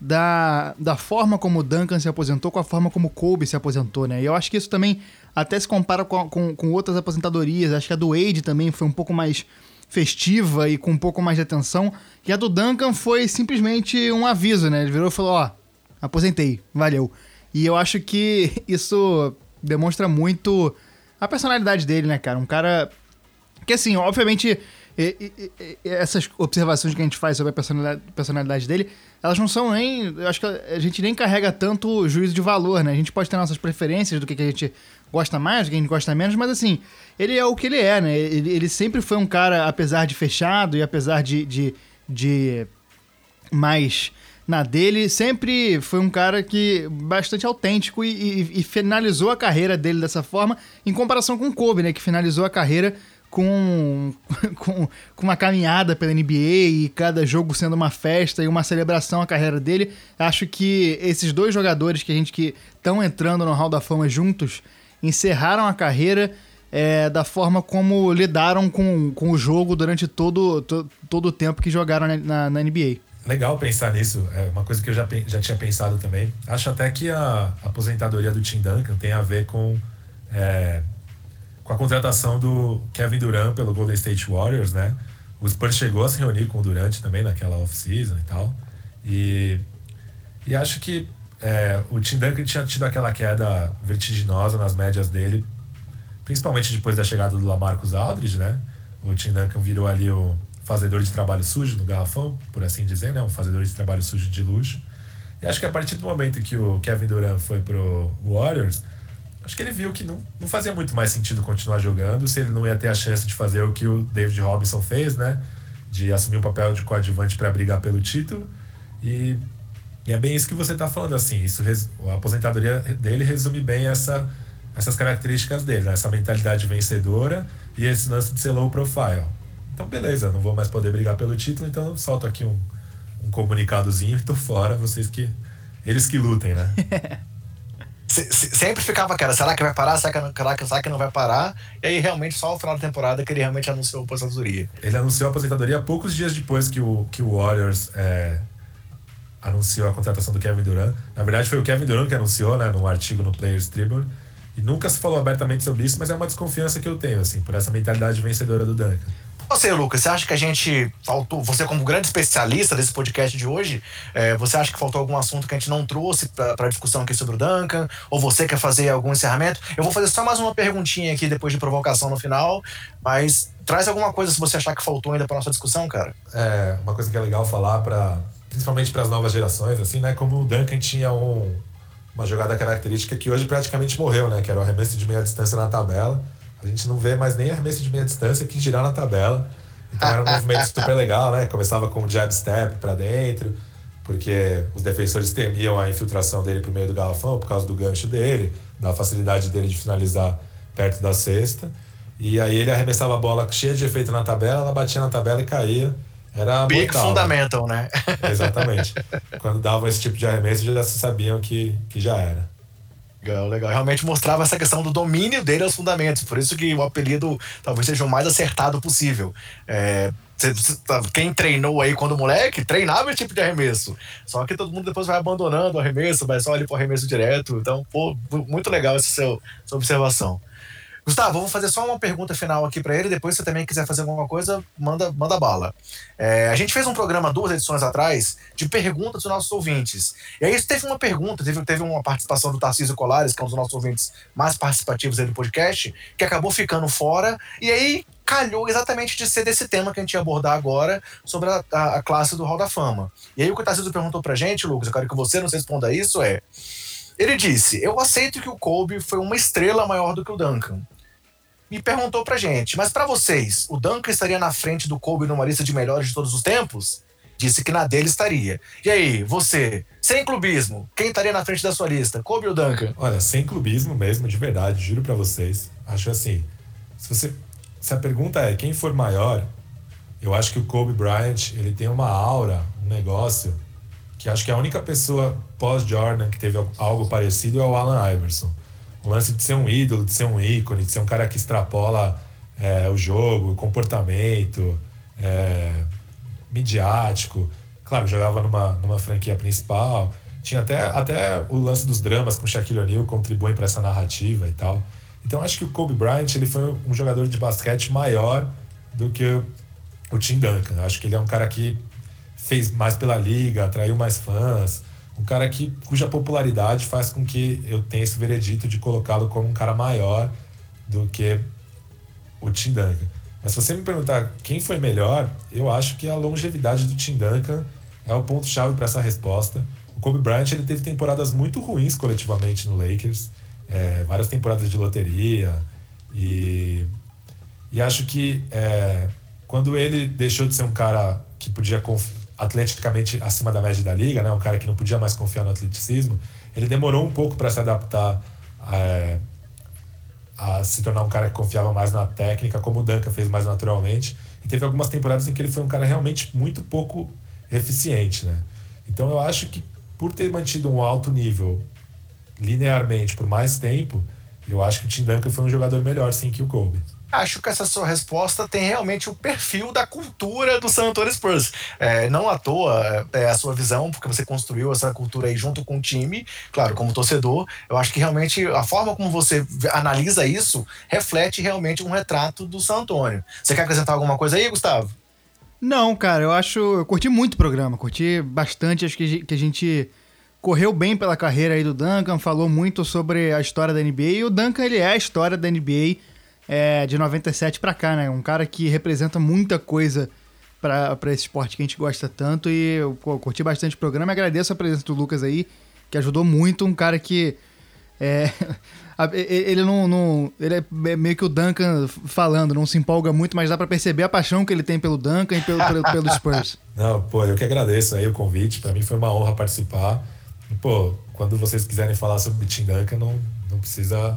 da, da forma como o Duncan se aposentou com a forma como o Kobe se aposentou, né? E eu acho que isso também até se compara com, com, com outras aposentadorias. Acho que a do Wade também foi um pouco mais festiva e com um pouco mais de atenção. E a do Duncan foi simplesmente um aviso, né? Ele virou e falou: Ó, aposentei, valeu. E eu acho que isso demonstra muito a personalidade dele, né, cara? Um cara que, assim, obviamente, essas observações que a gente faz sobre a personalidade, personalidade dele, elas não são nem. Eu acho que a gente nem carrega tanto juízo de valor, né? A gente pode ter nossas preferências do que, que a gente gosta mais, do que a gente gosta menos, mas, assim, ele é o que ele é, né? Ele, ele sempre foi um cara, apesar de fechado e apesar de, de, de mais na dele, sempre foi um cara que bastante autêntico e, e- e finalizou a carreira dele dessa forma, em comparação com o Kobe, né, que finalizou a carreira com, com, com uma caminhada pela NBA e cada jogo sendo uma festa e uma celebração à carreira dele. Acho que esses dois jogadores que a gente que estão entrando no Hall da Fama juntos encerraram a carreira é, da forma como lidaram com, com o jogo durante todo, to- todo o tempo que jogaram na- na- NBA. Legal pensar nisso, é uma coisa que eu já, já tinha pensado também. Acho até que a aposentadoria do Tim Duncan tem a ver com, é, com a contratação do Kevin Durant pelo Golden State Warriors, né? O Spurs chegou a se reunir com o Durant também naquela off-season e tal. E, e acho que é, o Tim Duncan tinha tido aquela queda vertiginosa nas médias dele, principalmente depois da chegada do Lamarcus Aldridge, né? O Tim Duncan virou ali o fazedor de trabalho sujo no garrafão, por assim dizer, né? Um fazedor de trabalho sujo de luxo. E acho que a partir do momento que o Kevin Durant foi pro Warriors, acho que ele viu que não, não fazia muito mais sentido continuar jogando se ele não ia ter a chance de fazer o que o David Robinson fez, né? De assumir um papel de coadjuvante para brigar pelo título. E, e é bem isso que você está falando, assim. Isso, a aposentadoria dele resume bem essa, essas características dele, né? essa mentalidade vencedora e esse lance de ser low profile. Então, beleza, não vou mais poder brigar pelo título, então eu solto aqui um, um comunicadozinho e tô fora, vocês que. Eles que lutem, né? Se- se- sempre ficava aquela, será que vai parar? Será que, não- será, que, será que não vai parar? E aí, realmente, só no final da temporada que ele realmente anunciou a aposentadoria. Ele anunciou a aposentadoria poucos dias depois que o, que o Warriors é, anunciou a contratação do Kevin Durant. Na verdade, foi o Kevin Durant que anunciou, né, num artigo no Players Tribune. E nunca se falou abertamente sobre isso, mas é uma desconfiança que eu tenho, assim, por essa mentalidade vencedora do Duncan. Você, Lucas, você acha que a gente faltou, você como grande especialista desse podcast de hoje, é, você acha que faltou algum assunto que a gente não trouxe para a discussão aqui sobre o Duncan? Ou você quer fazer algum encerramento? Eu vou fazer só mais uma perguntinha aqui depois de provocação no final, mas traz alguma coisa se você achar que faltou ainda para nossa discussão, cara. É, uma coisa que é legal falar para principalmente para as novas gerações, assim, né, como o Duncan tinha um, uma jogada característica que hoje praticamente morreu, né, que era o arremesso de meia distância na tabela a gente não vê mais nem arremesso de meia distância que girar na tabela. Então era um movimento super legal, né? Começava com o jab step para dentro, porque os defensores temiam a infiltração dele pro meio do garrafão por causa do gancho dele, da facilidade dele de finalizar perto da cesta. E aí ele arremessava a bola cheia de efeito na tabela, ela batia na tabela e caía. Era Big mortal, fundamental, né? né? Exatamente. Quando davam esse tipo de arremesso, já se sabiam que, que já era. Legal, legal. Realmente mostrava essa questão do domínio dele aos fundamentos. Por isso que o apelido talvez seja o mais acertado possível. É, tá, quem treinou aí quando moleque, treinava esse tipo de arremesso. Só que todo mundo depois vai abandonando o arremesso, vai só ali pro arremesso direto. Então, pô, muito legal essa sua observação. Gustavo, vou fazer só uma pergunta final aqui para ele. Depois, se você também quiser fazer alguma coisa, manda, manda bala. É, a gente fez um programa duas edições atrás de perguntas dos nossos ouvintes. E aí teve uma pergunta, teve, teve uma participação do Tarcísio Colares, que é um dos nossos ouvintes mais participativos do podcast, que acabou ficando fora. E aí calhou exatamente de ser desse tema que a gente ia abordar agora, sobre a, a, a classe do Hall da Fama. E aí o que o Tarcísio perguntou pra gente, Lucas, eu quero que você nos responda isso, é. Ele disse: Eu aceito que o Kobe foi uma estrela maior do que o Duncan me perguntou pra gente, mas para vocês, o Duncan estaria na frente do Kobe numa lista de melhores de todos os tempos? Disse que na dele estaria. E aí, você, sem clubismo, quem estaria na frente da sua lista? Kobe ou Duncan? Olha, sem clubismo mesmo, de verdade, juro para vocês. Acho assim, se você se a pergunta é quem for maior, eu acho que o Kobe Bryant, ele tem uma aura, um negócio que acho que a única pessoa pós-Jordan que teve algo parecido é o Allen Iverson o lance de ser um ídolo, de ser um ícone, de ser um cara que extrapola é, o jogo, o comportamento, é, midiático. Claro, jogava numa, numa franquia principal. Tinha até, até o lance dos dramas com Shaquille O'Neal contribuem para essa narrativa e tal. Então acho que o Kobe Bryant ele foi um jogador de basquete maior do que o, Tim Duncan. Acho que ele é um cara que fez mais pela liga, atraiu mais fãs, um cara que, cuja popularidade faz com que eu tenha esse veredito de colocá-lo como um cara maior do que o Tim Duncan. Mas se você me perguntar quem foi melhor, eu acho que a longevidade do Tim Duncan é o ponto-chave para essa resposta. O Kobe Bryant ele teve temporadas muito ruins coletivamente no Lakers, é, várias temporadas de loteria, e, e acho que é, quando ele deixou de ser um cara que podia atleticamente acima da média da liga, né? Um cara que não podia mais confiar no atleticismo. Ele demorou um pouco para se adaptar é, a se tornar um cara que confiava mais na técnica, como o Duncan fez mais naturalmente. E teve algumas temporadas em que ele foi um cara realmente muito pouco eficiente, né? Então eu acho que por ter mantido um alto nível linearmente por mais tempo, eu acho que o Tim Duncan foi um jogador melhor sim que o Kobe. Acho que essa sua resposta tem realmente o perfil da cultura do San Antonio Spurs. É, não à toa é a sua visão, porque você construiu essa cultura aí junto com o time, claro, como torcedor. Eu acho que realmente a forma como você analisa isso reflete realmente um retrato do San Antonio. Você quer acrescentar alguma coisa aí, Gustavo? Não, cara, eu acho. Eu curti muito o programa, curti bastante. Acho que a gente correu bem pela carreira aí do Duncan, falou muito sobre a história da NBA. E o Duncan, ele é a história da NBA é, de 97 para cá, né? Um cara que representa muita coisa para esse esporte que a gente gosta tanto e eu pô, curti bastante o programa. Agradeço a presença do Lucas aí, que ajudou muito. Um cara que. É, ele não, não, Ele é meio que o Duncan falando, não se empolga muito, mas dá para perceber a paixão que ele tem pelo Duncan e pelo, pelo, pelo Spurs. Não, pô, eu que agradeço aí o convite. Para mim foi uma honra participar. Pô, quando vocês quiserem falar sobre Tim Duncan, não, não precisa.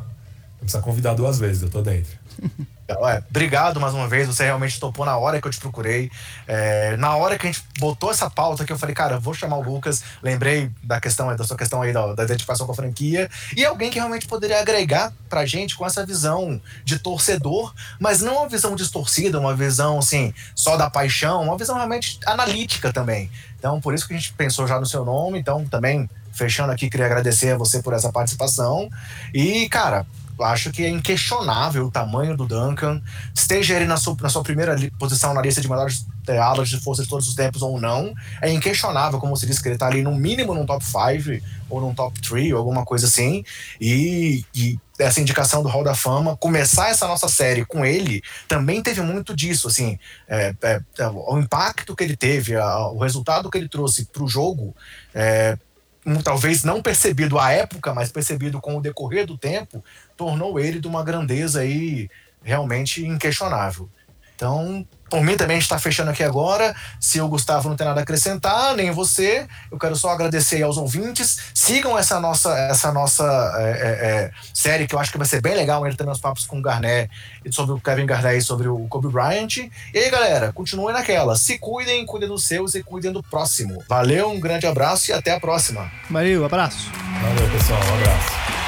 Não precisa convidar duas vezes, eu tô dentro. É, obrigado mais uma vez, você realmente topou na hora que eu te procurei. É, na hora que a gente botou essa pauta que eu falei, cara, vou chamar o Lucas. Lembrei da questão da sua questão aí da, da identificação com a franquia. E alguém que realmente poderia agregar pra gente com essa visão de torcedor, mas não uma visão distorcida, uma visão assim, só da paixão, uma visão realmente analítica também. Então, por isso que a gente pensou já no seu nome. Então, também, fechando aqui, queria agradecer a você por essa participação. E, cara, acho que é inquestionável o tamanho do Duncan, esteja ele na sua, na sua primeira posição na lista de melhores é, alas de força de todos os tempos ou não, é inquestionável, como se diz, que ele está ali no mínimo num top 5 ou num top 3 ou alguma coisa assim, e, e essa indicação do Hall da Fama, começar essa nossa série com ele, também teve muito disso, assim, é, é, é o impacto que ele teve, a, o resultado que ele trouxe para o jogo, é, talvez não percebido à época, mas percebido com o decorrer do tempo, tornou ele de uma grandeza aí realmente inquestionável. Então, por mim também a gente está fechando aqui agora. Se o Gustavo não tem nada a acrescentar, nem você, eu quero só agradecer aos ouvintes. Sigam essa nossa, essa nossa é, é, é, série, que eu acho que vai ser bem legal, ele também os papos com o Garnet e sobre o Kevin Garnett e sobre o Kobe Bryant. E aí, galera, continuem naquela. Se cuidem, cuidem dos seus e cuidem do próximo. Valeu, um grande abraço e até a próxima. Valeu, abraço. Valeu, pessoal. Um abraço.